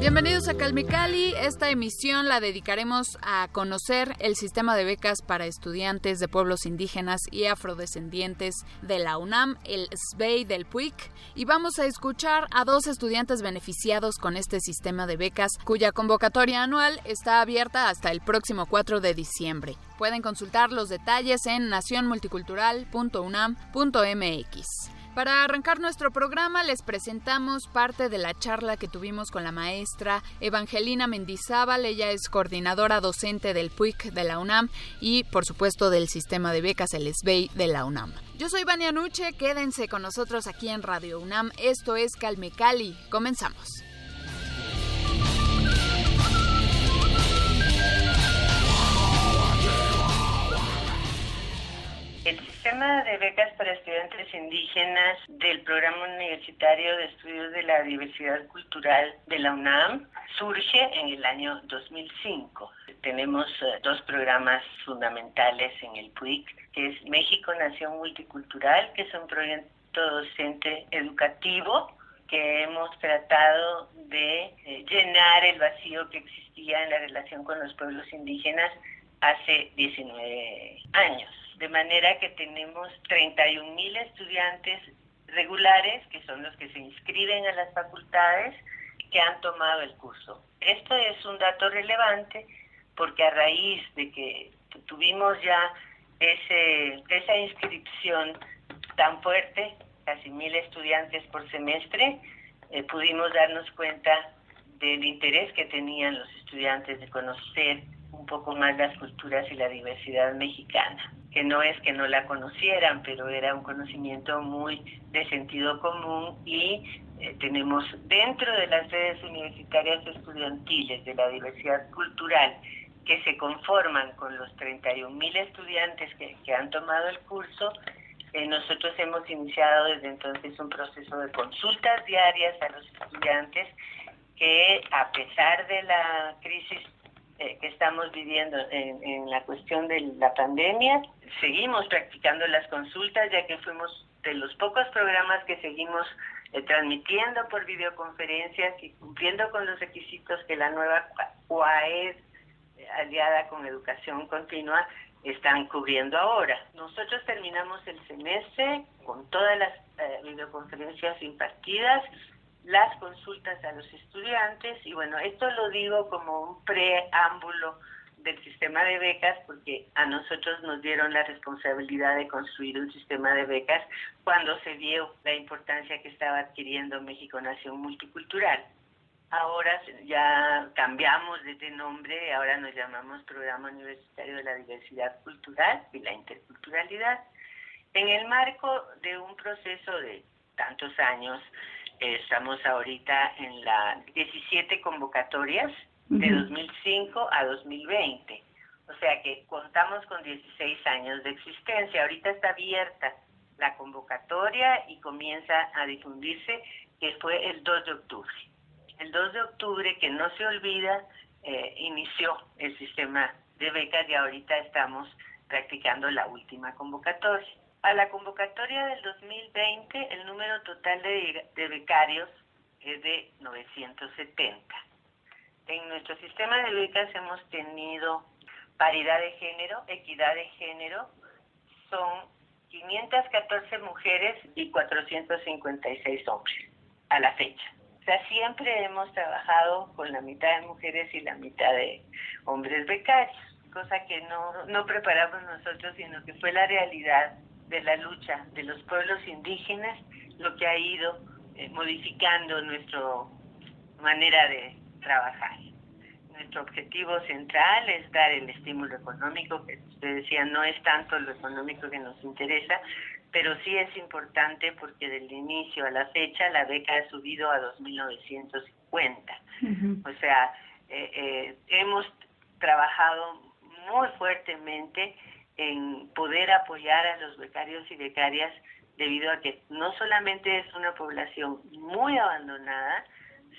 Bienvenidos a Calmicali. Esta emisión la dedicaremos a conocer el sistema de becas para estudiantes de pueblos indígenas y afrodescendientes de la UNAM, el SBEI del PUIC, y vamos a escuchar a dos estudiantes beneficiados con este sistema de becas, cuya convocatoria anual está abierta hasta el próximo 4 de diciembre. Pueden consultar los detalles en nacionmulticultural.unam.mx. Para arrancar nuestro programa les presentamos parte de la charla que tuvimos con la maestra Evangelina Mendizábal. Ella es coordinadora docente del PUIC de la UNAM y por supuesto del sistema de becas el SBEI de la UNAM. Yo soy Vania Nuche, quédense con nosotros aquí en Radio UNAM. Esto es Calme Cali. Comenzamos. Sistema de becas para estudiantes indígenas del Programa Universitario de Estudios de la Diversidad Cultural de la UNAM surge en el año 2005. Tenemos eh, dos programas fundamentales en el PUIC, que es México Nación Multicultural, que es un proyecto docente educativo que hemos tratado de eh, llenar el vacío que existía en la relación con los pueblos indígenas hace 19 años de manera que tenemos 31 mil estudiantes regulares, que son los que se inscriben a las facultades, que han tomado el curso. Esto es un dato relevante porque a raíz de que tuvimos ya ese, esa inscripción tan fuerte, casi mil estudiantes por semestre, eh, pudimos darnos cuenta del interés que tenían los estudiantes de conocer un poco más las culturas y la diversidad mexicana que no es que no la conocieran, pero era un conocimiento muy de sentido común y eh, tenemos dentro de las redes universitarias estudiantiles de la diversidad cultural que se conforman con los 31 mil estudiantes que, han tomado el curso, eh, nosotros hemos iniciado desde entonces un proceso de consultas diarias a los estudiantes que a pesar de la crisis eh, que estamos viviendo en, la cuestión de la pandemia. Seguimos practicando las consultas ya que fuimos de los pocos programas que seguimos eh, transmitiendo por videoconferencias y cumpliendo con los requisitos que la nueva UAE eh, aliada con educación continua están cubriendo ahora. Nosotros terminamos el semestre con todas las videoconferencias impartidas las consultas a los estudiantes y bueno, esto lo digo como un preámbulo del sistema de becas porque a nosotros nos dieron la responsabilidad de construir un sistema de becas cuando se vio la importancia que estaba adquiriendo México Nación Multicultural. Ahora ya cambiamos de nombre, ahora nos llamamos Programa Universitario de la Diversidad Cultural y la Interculturalidad, en el marco de un proceso de tantos años Estamos ahorita en las 17 convocatorias de 2005 a 2020. O sea que contamos con 16 años de existencia. Ahorita está abierta la convocatoria y comienza a difundirse, que fue el 2 de octubre. El 2 de octubre, que no se olvida, eh, inició el sistema de becas y ahorita estamos practicando la última convocatoria. A la convocatoria del 2020, el número total de, becarios es de 970. En nuestro sistema de becas hemos tenido paridad de género, equidad de género, son 514 mujeres y 456 hombres a la fecha. O sea, siempre hemos trabajado con la mitad de mujeres y la mitad de hombres becarios, cosa que no, no preparamos nosotros, sino que fue la realidad de la lucha de los pueblos indígenas, lo que ha ido eh, modificando nuestra manera de trabajar. Nuestro objetivo central es dar el estímulo económico, que usted decía, no es tanto lo económico que nos interesa, pero sí es importante porque del inicio a la fecha la beca ha subido a 2.950. O sea, eh, eh, hemos trabajado muy fuertemente en poder apoyar a los becarios y becarias debido a que no solamente es una población muy abandonada,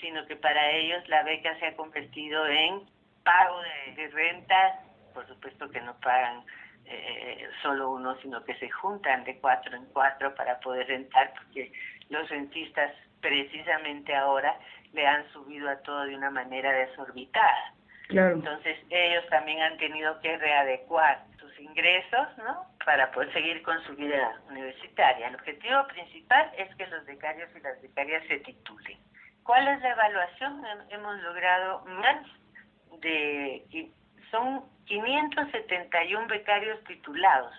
sino que para ellos la beca se ha convertido en pago de, renta, por supuesto que no pagan eh, solo uno, sino que se juntan de cuatro en cuatro para poder rentar, porque los rentistas precisamente ahora le han subido a todo de una manera desorbitada. Entonces ellos también han tenido que readecuar ingresos, ¿no? Para poder seguir con su vida universitaria. El objetivo principal es que los becarios y las becarias se titulen. ¿Cuál es la evaluación? Hemos logrado más de son 571 becarios titulados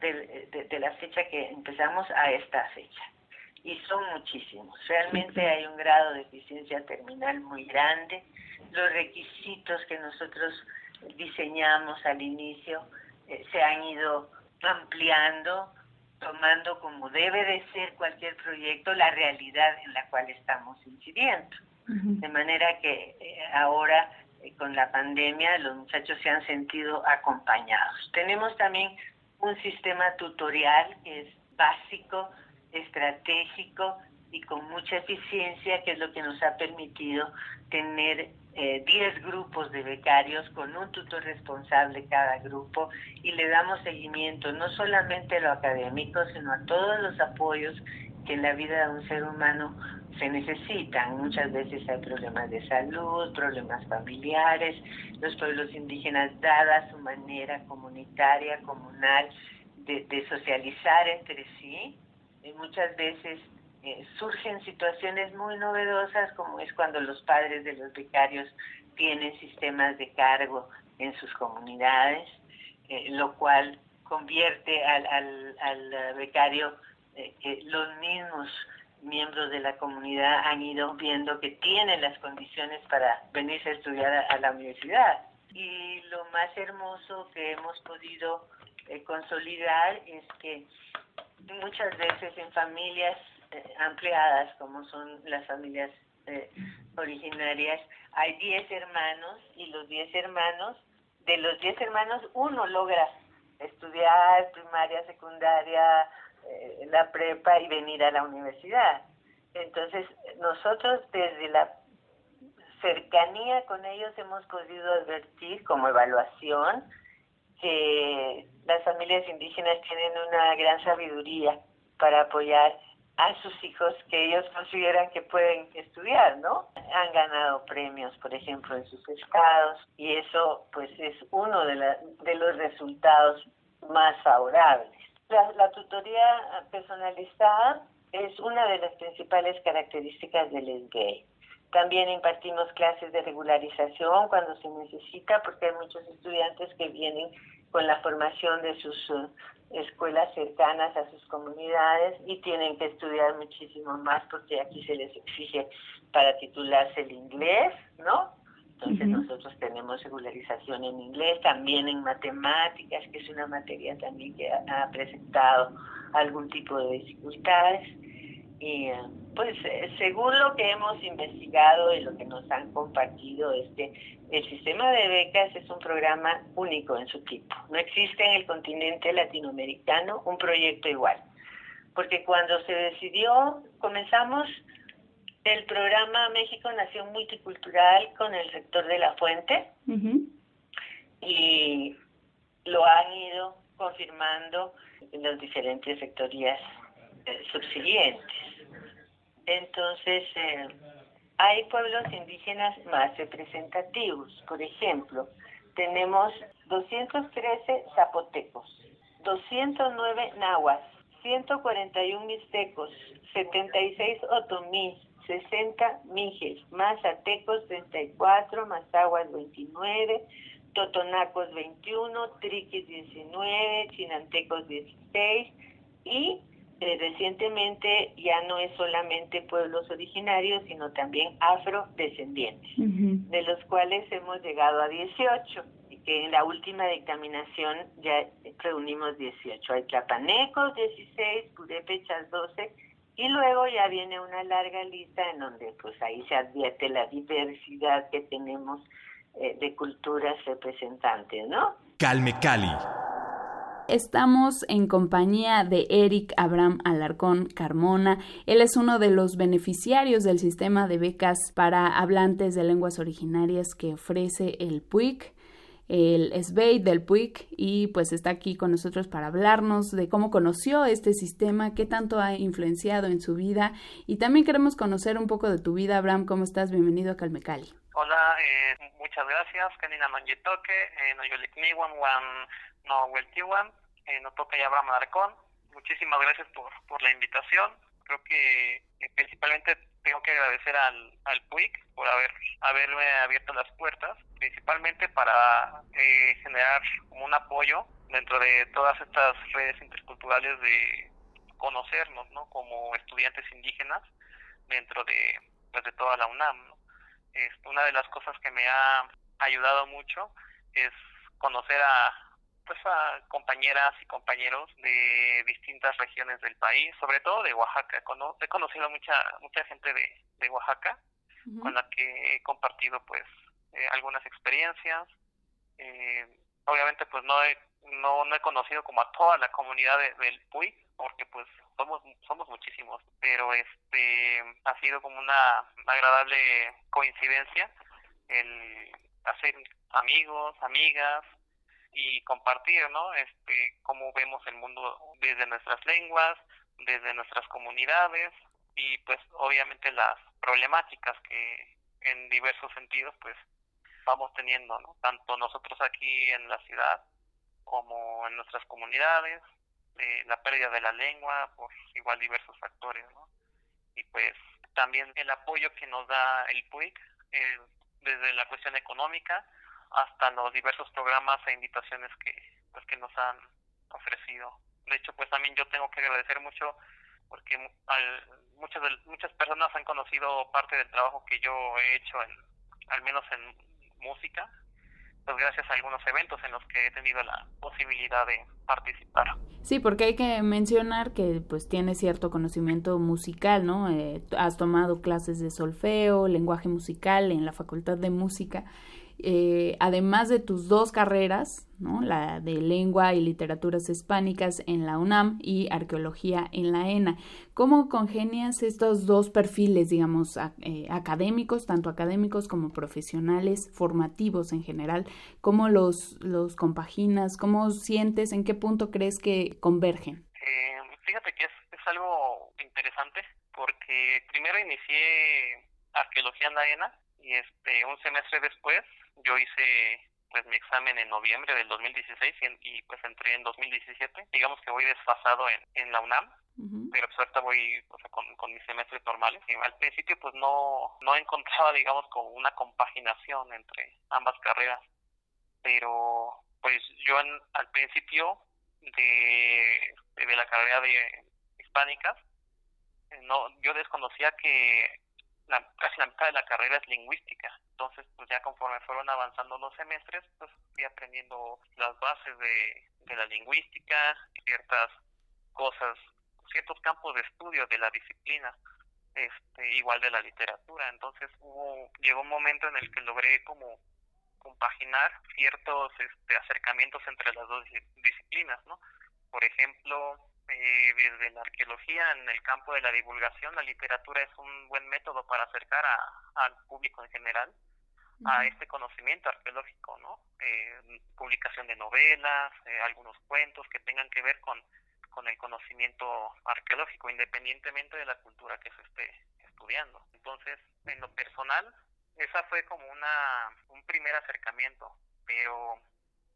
de, la fecha que empezamos a esta fecha. Y son muchísimos. Realmente hay un grado de eficiencia terminal muy grande. Los requisitos que nosotros diseñamos al inicio eh, se han ido ampliando, tomando como debe de ser cualquier proyecto la realidad en la cual estamos incidiendo. De manera que eh, ahora eh, con la pandemia los muchachos se han sentido acompañados. Tenemos también un sistema tutorial que es básico, estratégico y con mucha eficiencia, que es lo que nos ha permitido tener 10 eh, grupos de becarios con un tutor responsable cada grupo y le damos seguimiento no solamente a lo académico, sino a todos los apoyos que en la vida de un ser humano se necesitan. Muchas veces hay problemas de salud, problemas familiares. Los pueblos indígenas, dada su manera comunitaria, comunal, de, socializar entre sí, y muchas veces eh, surgen situaciones muy novedosas, como es cuando los padres de los becarios tienen sistemas de cargo en sus comunidades, eh, lo cual convierte al, al, al becario eh, los mismos miembros de la comunidad han ido viendo que tienen las condiciones para venirse a estudiar a, la universidad. Y lo más hermoso que hemos podido consolidar es que muchas veces en familias ampliadas, como son las familias eh, originarias, hay 10 hermanos y los 10 hermanos, de los 10 hermanos, uno logra estudiar primaria, secundaria, eh, la prepa y venir a la universidad. Entonces, nosotros desde la cercanía con ellos hemos podido advertir como evaluación que las familias indígenas tienen una gran sabiduría para apoyar a sus hijos que ellos consideran que pueden estudiar, ¿no? Han ganado premios, por ejemplo, en sus estados y eso pues es uno de, de los resultados más favorables. La, tutoría personalizada es una de las principales características del SGAY. También impartimos clases de regularización cuando se necesita, porque hay muchos estudiantes que vienen con la formación de sus uh, escuelas cercanas a sus comunidades y tienen que estudiar muchísimo más porque aquí se les exige para titularse el inglés, ¿no? Entonces nosotros tenemos regularización en inglés, también en matemáticas, que es una materia también que ha, presentado algún tipo de dificultades. Y pues eh, según lo que hemos investigado y lo que nos han compartido, este, el sistema de becas es un programa único en su tipo. No existe en el continente latinoamericano un proyecto igual. Porque cuando se decidió, comenzamos el programa México Nación Multicultural con el sector de la fuente y lo han ido confirmando en las diferentes sectorías eh, subsiguientes. Entonces, eh, hay pueblos indígenas más representativos. Por ejemplo, tenemos 213 zapotecos, 209 nahuas, 141 mixtecos, 76 otomís, 60 Mijes, Mazatecos 34, Mazaguas 29, Totonacos 21, Triquis 19, Chinantecos 16 y eh, recientemente ya no es solamente pueblos originarios, sino también afrodescendientes, de los cuales hemos llegado a 18 y que en la última dictaminación ya reunimos 18. Hay tlapanecos 16, purépechas 12 y luego ya viene una larga lista en donde pues ahí se advierte la diversidad que tenemos eh, de culturas representantes, ¿no? Calme Cali. Estamos en compañía de Eric Abraham Alarcón Carmona. Él es uno de los beneficiarios del sistema de becas para hablantes de lenguas originarias que ofrece el PUIC el SBEI del PUIC y pues está aquí con nosotros para hablarnos de cómo conoció este sistema, qué tanto ha influenciado en su vida y también queremos conocer un poco de tu vida. Abraham, ¿cómo estás? Bienvenido a Calmecali. Hola, eh, muchas gracias. Kenina Manjitoke, eh, no Yolikniwan, Wan no Weltiwan, eh, no toca Abraham Alarcón. Muchísimas gracias por, por la invitación. Creo que principalmente tengo que agradecer al, al PUIC por haber haberme abierto las puertas, principalmente para eh, generar un apoyo dentro de todas estas redes interculturales de conocernos, ¿no? Como estudiantes indígenas dentro de, pues, de toda la UNAM. Es, una de las cosas que me ha ayudado mucho es conocer a, pues a compañeras y compañeros de distintas regiones del país, sobre todo de Oaxaca. he conocido mucha mucha gente de, de Oaxaca con la que he compartido pues eh, algunas experiencias. Eh, obviamente pues no he, no, no he conocido como a toda la comunidad del PUI, porque pues somos somos muchísimos, pero este ha sido como una agradable coincidencia el hacer amigos, amigas, y compartir, ¿no? Este, cómo vemos el mundo desde nuestras lenguas, desde nuestras comunidades y pues obviamente las problemáticas que en diversos sentidos pues vamos teniendo, ¿no? Tanto nosotros aquí en la ciudad como en nuestras comunidades, eh, la pérdida de la lengua por igual diversos factores, ¿no? Y pues también el apoyo que nos da el PUIC eh, desde la cuestión económica, hasta los diversos programas e invitaciones que pues que nos han ofrecido. De hecho, pues también yo tengo que agradecer mucho porque al, muchas muchas personas han conocido parte del trabajo que yo he hecho en al menos en música, pues gracias a algunos eventos en los que he tenido la posibilidad de participar. Sí, porque hay que mencionar que pues tienes cierto conocimiento musical, ¿no? Eh, has tomado clases de solfeo, lenguaje musical en la Facultad de Música eh, además de tus dos carreras, ¿no? la de lengua y literaturas hispánicas en la UNAM y arqueología en la ENA. ¿Cómo congenias estos dos perfiles, digamos, eh, académicos, tanto académicos como profesionales, formativos en general? ¿Cómo los, los compaginas? ¿Cómo sientes? ¿En qué punto crees que convergen? Eh, fíjate que es, es algo interesante porque primero inicié arqueología en la ENA y este un semestre después yo hice pues mi examen en noviembre del 2016 y, pues entré en 2017. Digamos que voy desfasado en, en la UNAM, pero pues ahorita voy con, con mis semestres normales. Y al principio pues no, no encontraba digamos como una compaginación entre ambas carreras, pero pues yo al principio de, de la carrera de hispánicas, no, yo desconocía que la, casi la mitad de la carrera es lingüística. Entonces, pues ya conforme fueron avanzando los semestres, pues fui aprendiendo las bases de, de la lingüística, ciertas cosas, ciertos campos de estudio de la disciplina, este, igual de la literatura. Entonces, hubo, llegó un momento en el que logré como compaginar ciertos este, acercamientos entre las dos disciplinas, ¿no? Por ejemplo, eh, desde la arqueología en el campo de la divulgación, la literatura es un buen método para acercar a, al público en general a este conocimiento arqueológico, ¿no? Eh, publicación de novelas, eh, algunos cuentos que tengan que ver con, con el conocimiento arqueológico, independientemente de la cultura que se esté estudiando. Entonces, en lo personal, esa fue como una un primer acercamiento, pero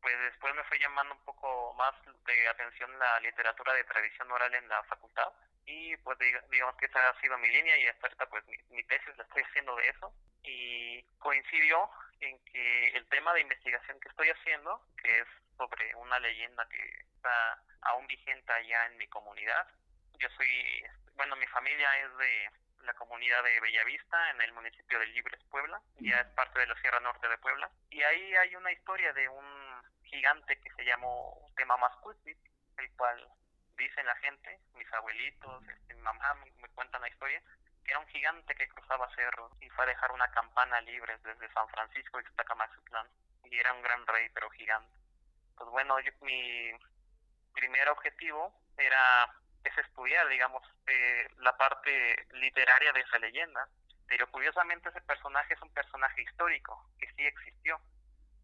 pues después me fue llamando un poco más de atención la literatura de tradición oral en la facultad y pues digamos que esa ha sido mi línea y hasta ahorita pues mi, tesis la estoy haciendo de eso y coincidió en que el tema de investigación que estoy haciendo, que es sobre una leyenda que está aún vigente allá en mi comunidad, yo soy, bueno, mi familia es de la comunidad de Bellavista, en el municipio de Libres, Puebla, ya es parte de la Sierra Norte de Puebla. Y ahí hay una historia de un gigante que se llamó Temamascuitl, el cual dicen la gente, mis abuelitos, este, mi mamá me cuentan la historia, era un gigante que cruzaba cerros y fue a dejar una campana libre desde San Francisco y hasta Camaxitlán. Y era un gran rey, pero gigante. Pues bueno, mi primer objetivo era es estudiar, digamos, eh, la parte literaria de esa leyenda. Pero curiosamente ese personaje es un personaje histórico, que sí existió,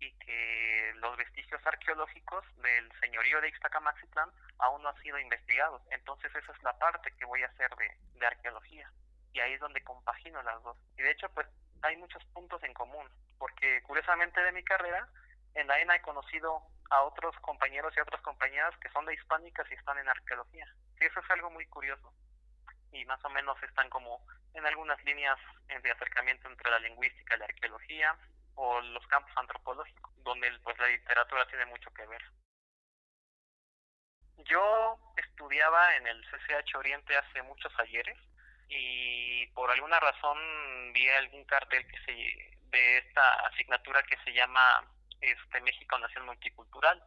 y que los vestigios arqueológicos del señorío de Ixtacamaxitlán aún no han sido investigados. Entonces esa es la parte que voy a hacer de, de arqueología. Y ahí es donde compagino las dos. Y de hecho, pues hay muchos puntos en común, porque curiosamente de mi carrera, en la ENA he conocido a otros compañeros y otras compañeras que son de hispánicas y están en arqueología. Y eso es algo muy curioso. Y más o menos están como en algunas líneas de acercamiento entre la lingüística y la arqueología o los campos antropológicos, donde pues la literatura tiene mucho que ver. Yo estudiaba en el CCH Oriente hace muchos ayeres y por alguna razón vi algún cartel que se de esta asignatura que se llama este México Nación Multicultural.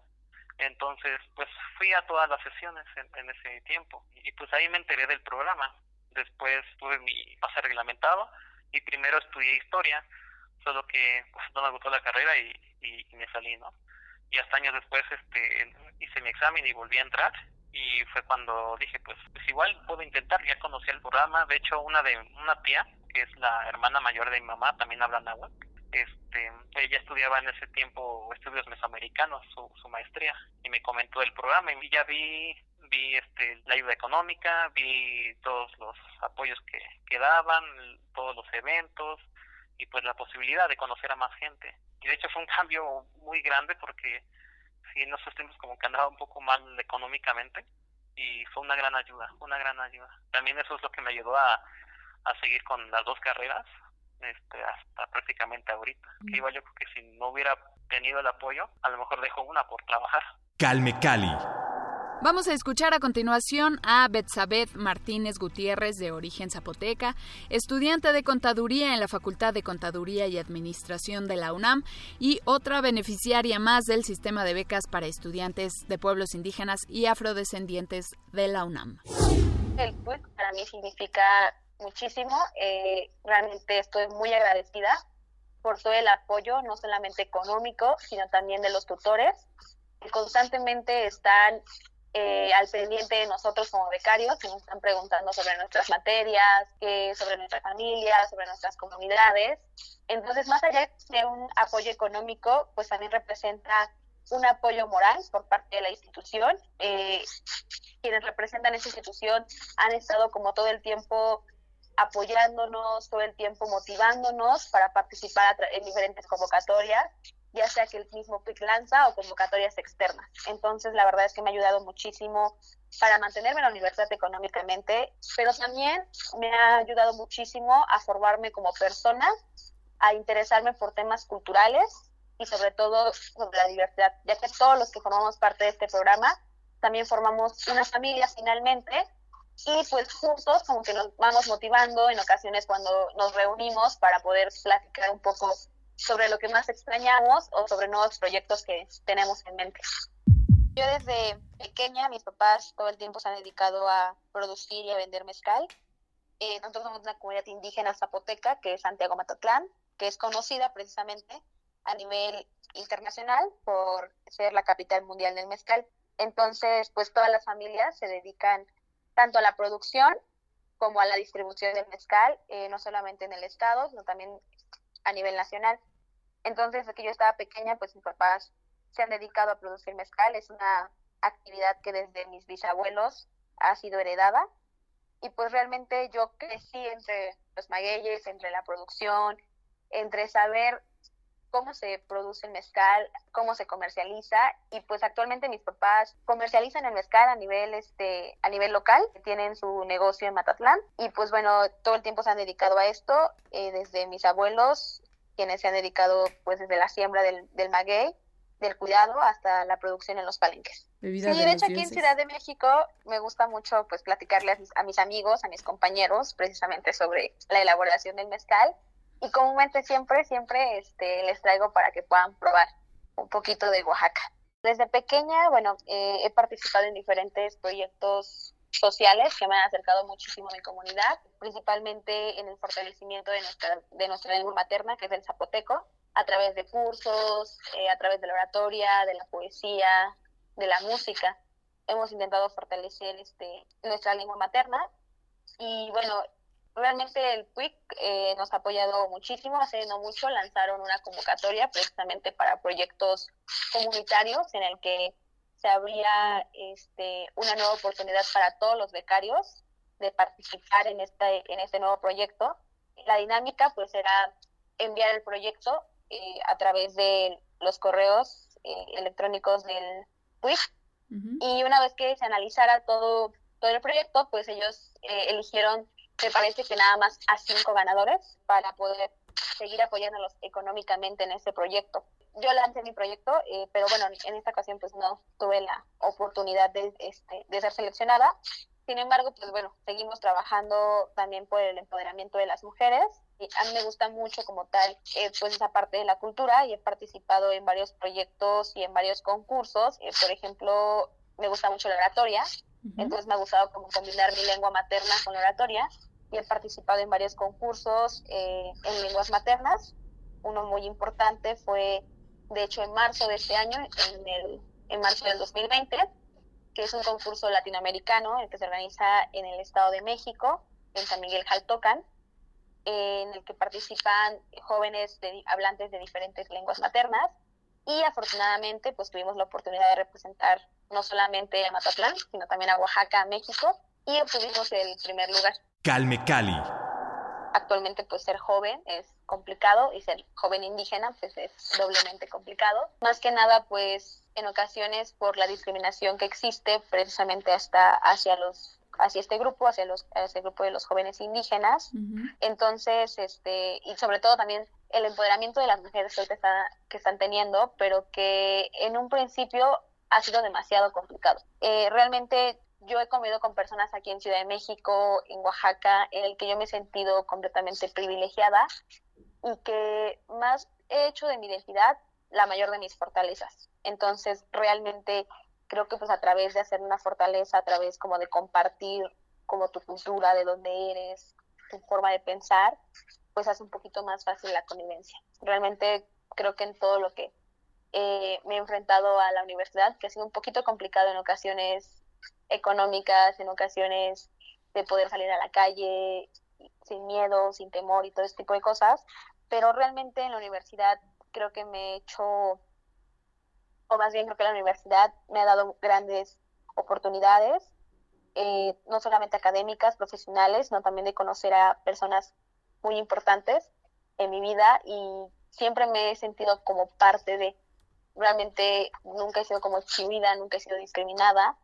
Entonces, pues fui a todas las sesiones en, ese tiempo y pues ahí me enteré del programa. Después tuve mi pase reglamentado y primero estudié historia, solo que pues, no me gustó la carrera y, y, me salí, ¿no? Y hasta años después este hice mi examen y volví a entrar y fue cuando dije, pues, pues igual puedo intentar, ya conocí el programa, de hecho una de una tía, que es la hermana mayor de mi mamá, también habla náhuatl, este, ella estudiaba en ese tiempo estudios mesoamericanos, su, su maestría, y me comentó del programa y ya vi vi este, la ayuda económica, vi todos los apoyos que, que daban, todos los eventos y pues la posibilidad de conocer a más gente. Y de hecho fue un cambio muy grande porque sí, en esos tiempos como que andaba un poco mal económicamente y fue una gran ayuda, una gran ayuda. También eso es lo que me ayudó a, a seguir con las dos carreras, este, hasta prácticamente ahorita. Que igual yo creo que si no hubiera tenido el apoyo, a lo mejor dejo una por trabajar. Calme Cali. Vamos a escuchar a continuación a Betsabeth Martínez Gutiérrez, de origen zapoteca, estudiante de contaduría en la Facultad de Contaduría y Administración de la UNAM y otra beneficiaria más del sistema de becas para estudiantes de pueblos indígenas y afrodescendientes de la UNAM. El PUIC para mí significa muchísimo. Eh, realmente estoy muy agradecida por todo el apoyo, no solamente económico, sino también de los tutores, que constantemente están eh, al pendiente de nosotros como becarios, que nos están preguntando sobre nuestras materias, que, sobre nuestra familia, sobre nuestras comunidades. Entonces, más allá de un apoyo económico, pues también representa un apoyo moral por parte de la institución. Eh, quienes representan esa institución han estado como todo el tiempo apoyándonos todo el tiempo, motivándonos para participar en diferentes convocatorias, ya sea que el mismo PIC lanza o convocatorias externas. Entonces, la verdad es que me ha ayudado muchísimo para mantenerme en la universidad económicamente, pero también me ha ayudado muchísimo a formarme como persona, a interesarme por temas culturales y sobre todo sobre la diversidad, ya que todos los que formamos parte de este programa también formamos una familia finalmente y pues juntos como que nos vamos motivando en ocasiones cuando nos reunimos para poder platicar un poco sobre lo que más extrañamos o sobre nuevos proyectos que tenemos en mente. Yo desde pequeña, mis papás todo el tiempo se han dedicado a producir y a vender mezcal. Eh, nosotros somos una comunidad indígena zapoteca que es Santiago Matatlán, que es conocida precisamente a nivel internacional por ser la capital mundial del mezcal. Entonces, pues todas las familias se dedican tanto a la producción como a la distribución del mezcal, eh, no solamente en el estado, sino también a nivel nacional. Entonces, desde que yo estaba pequeña, pues mis papás se han dedicado a producir mezcal. Es una actividad que desde mis bisabuelos ha sido heredada. Y pues realmente yo crecí entre los magueyes, entre la producción, entre saber cómo se produce el mezcal, cómo se comercializa y pues actualmente mis papás comercializan el mezcal a nivel este a nivel local, tienen su negocio en Matatlán y pues bueno, todo el tiempo se han dedicado a esto, eh, desde mis abuelos quienes se han dedicado pues desde la siembra del, del maguey, del cuidado hasta la producción en los palenques. sí, de, hecho aquí en Ciudad de México me gusta mucho pues platicarle a mis, amigos, a mis compañeros, precisamente sobre la elaboración del mezcal y comúnmente siempre, siempre este, les traigo para que puedan probar un poquito de Oaxaca. Desde pequeña, bueno, eh, he participado en diferentes proyectos sociales que me han acercado muchísimo a mi comunidad, principalmente en el fortalecimiento de nuestra, de nuestra lengua materna, que es el zapoteco, a través de cursos, eh, a través de la oratoria, de la poesía, de la música. Hemos intentado fortalecer este, nuestra lengua materna y bueno, realmente el PUIC eh, nos ha apoyado muchísimo. Hace no mucho lanzaron una convocatoria precisamente para proyectos comunitarios en el que se abría este, una nueva oportunidad para todos los becarios de participar en este, en este nuevo proyecto. La dinámica pues era enviar el proyecto eh, a través de los correos eh, electrónicos del PUIC y una vez que se analizara todo, todo el proyecto, pues ellos eh, eligieron, me parece que nada más a cinco ganadores para poder seguir apoyándolos económicamente en este proyecto yo lancé mi proyecto, eh, pero bueno, en esta ocasión pues no tuve la oportunidad de, este, de ser seleccionada. Sin embargo, pues bueno, seguimos trabajando también por el empoderamiento de las mujeres. A mí me gusta mucho como tal eh, pues esa parte de la cultura y he participado en varios proyectos y en varios concursos. Eh, por ejemplo, me gusta mucho la oratoria, entonces me ha gustado como combinar mi lengua materna con la oratoria y he participado en varios concursos en lenguas maternas. Uno muy importante fue de hecho en marzo de este año, en, el, en marzo del 2020, que es un concurso latinoamericano el que se organiza en el Estado de México, en San Miguel Jaltocan, en el que participan jóvenes de, hablantes de diferentes lenguas maternas y afortunadamente pues tuvimos la oportunidad de representar no solamente a Matatlán, sino también a Oaxaca, México y obtuvimos el primer lugar. Calme Cali actualmente pues ser joven es complicado y ser joven indígena pues es doblemente complicado. Más que nada pues en ocasiones por la discriminación que existe precisamente hasta hacia los hacia este grupo, hacia los hacia el grupo de los jóvenes indígenas. Entonces, este y sobre todo también el empoderamiento de las mujeres que, que están teniendo, pero que en un principio ha sido demasiado complicado. Eh, realmente yo he comido con personas aquí en Ciudad de México, en Oaxaca, en el que yo me he sentido completamente privilegiada y que más he hecho de mi identidad la mayor de mis fortalezas. Entonces, realmente creo que pues a través de hacer una fortaleza, a través como de compartir como tu cultura, de dónde eres, tu forma de pensar, pues hace un poquito más fácil la convivencia. Realmente creo que en todo lo que eh, me he enfrentado a la universidad, que ha sido un poquito complicado en ocasiones económicas, en ocasiones de poder salir a la calle sin miedo, sin temor y todo este tipo de cosas, pero realmente en la universidad creo que me he hecho, o más bien creo que la universidad me ha dado grandes oportunidades, eh, no solamente académicas, profesionales, sino también de conocer a personas muy importantes en mi vida y siempre me he sentido como parte de, realmente nunca he sido como excluida, nunca he sido discriminada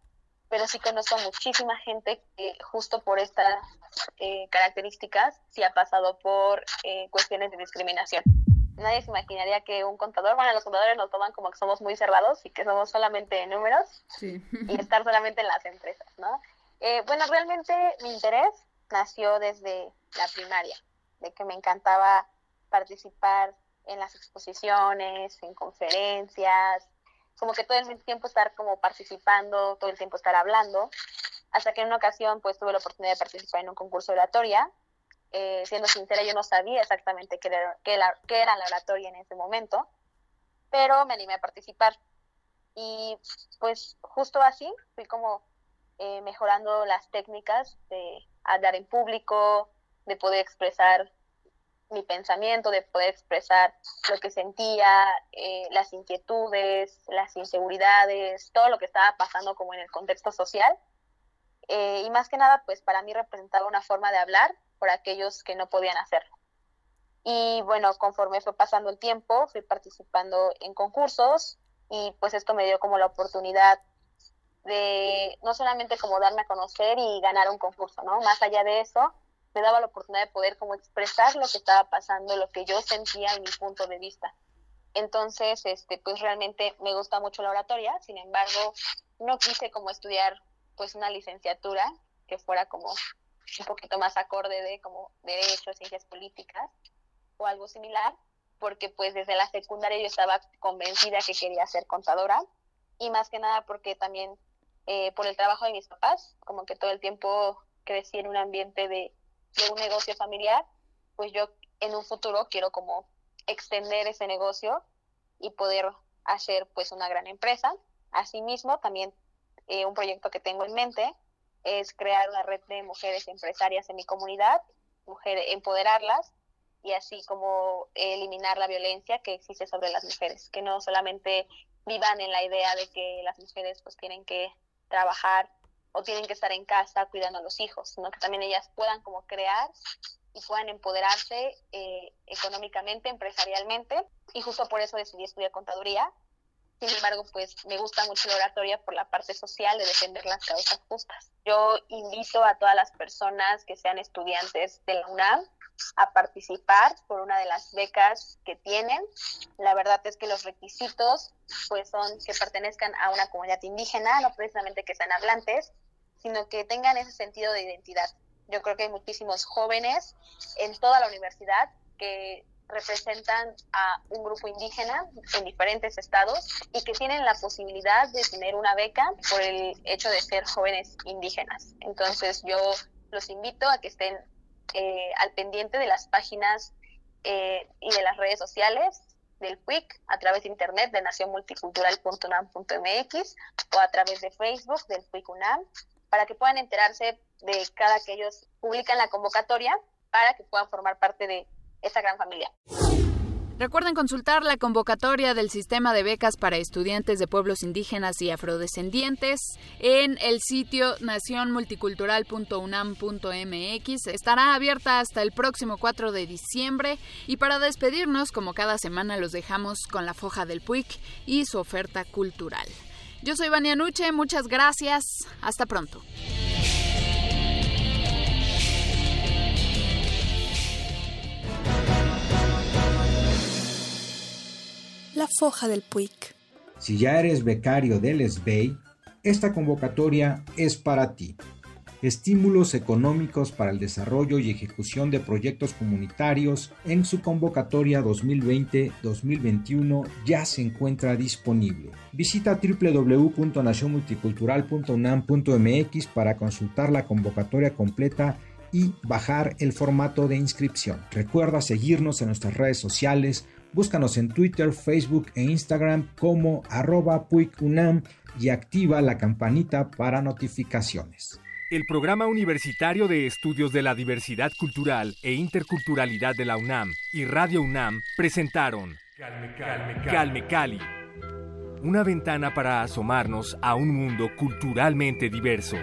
pero sí conozco muchísima gente que justo por estas eh, características sí ha pasado por eh, cuestiones de discriminación. Nadie se imaginaría que un contador, bueno, los contadores nos toman como que somos muy cerrados y que somos solamente números y estar solamente en las empresas, ¿no? Eh, bueno, realmente mi interés nació desde la primaria, de que me encantaba participar en las exposiciones, en conferencias, como que todo el tiempo estar como participando, todo el tiempo estar hablando, hasta que en una ocasión pues tuve la oportunidad de participar en un concurso de oratoria. Eh, siendo sincera, yo no sabía exactamente qué era, qué, era la oratoria en ese momento, pero me animé a participar. Y pues justo así fui como eh, mejorando las técnicas de hablar en público, de poder expresar mi pensamiento, de poder expresar lo que sentía, eh, las inquietudes, las inseguridades, todo lo que estaba pasando como en el contexto social. Eh, y más que nada, pues para mí representaba una forma de hablar por aquellos que no podían hacerlo. Y bueno, conforme fue pasando el tiempo, fui participando en concursos y pues esto me dio como la oportunidad de no solamente como darme a conocer y ganar un concurso, ¿no? Más allá de eso, me daba la oportunidad de poder como expresar lo que estaba pasando, lo que yo sentía en mi punto de vista. Entonces, este, pues realmente me gusta mucho la oratoria, sin embargo, no quise como estudiar pues una licenciatura que fuera como un poquito más acorde de como derecho, ciencias políticas o algo similar, porque pues desde la secundaria yo estaba convencida que quería ser contadora y más que nada porque también eh, por el trabajo de mis papás, como que todo el tiempo crecí en un ambiente de, de un negocio familiar, pues yo en un futuro quiero como extender ese negocio y poder hacer pues una gran empresa. Asimismo, también eh, un proyecto que tengo en mente es crear una red de mujeres empresarias en mi comunidad, mujeres, empoderarlas y así como eliminar la violencia que existe sobre las mujeres, que no solamente vivan en la idea de que las mujeres pues tienen que trabajar o tienen que estar en casa cuidando a los hijos, sino que también ellas puedan como crear y puedan empoderarse eh, económicamente, empresarialmente, y justo por eso decidí estudiar contaduría. Sin embargo, pues me gusta mucho la oratoria por la parte social de defender las causas justas. Yo invito a todas las personas que sean estudiantes de la UNAM a participar por una de las becas que tienen. La verdad es que los requisitos pues son que pertenezcan a una comunidad indígena, no precisamente que sean hablantes, sino que tengan ese sentido de identidad. Yo creo que hay muchísimos jóvenes en toda la universidad que representan a un grupo indígena en diferentes estados y que tienen la posibilidad de tener una beca por el hecho de ser jóvenes indígenas. Entonces yo los invito a que estén eh, al pendiente de las páginas eh, y de las redes sociales del PUIC a través de internet de nacionmulticultural.unam.mx o a través de Facebook del PUIC UNAM para que puedan enterarse de cada que ellos publican la convocatoria para que puedan formar parte de esta gran familia. Recuerden consultar la convocatoria del sistema de becas para estudiantes de pueblos indígenas y afrodescendientes en el sitio nacionmulticultural.unam.mx. Estará abierta hasta el próximo 4 de diciembre y para despedirnos, como cada semana, los dejamos con la foja del PUIC y su oferta cultural. Yo soy Vania Nuche, muchas gracias. Hasta pronto. La foja del Puig. Si ya eres becario del SBEI, esta convocatoria es para ti estímulos económicos para el desarrollo y ejecución de proyectos comunitarios en su convocatoria 2020-2021 ya se encuentra disponible. Visita www.nacionmulticultural.unam.mx para consultar la convocatoria completa y bajar el formato de inscripción. Recuerda seguirnos en nuestras redes sociales, búscanos en Twitter, Facebook e Instagram como arroba puicunam y activa la campanita para notificaciones. El Programa Universitario de Estudios de la Diversidad Cultural e Interculturalidad de la UNAM y Radio UNAM presentaron Calme Cali, una ventana para asomarnos a un mundo culturalmente diverso.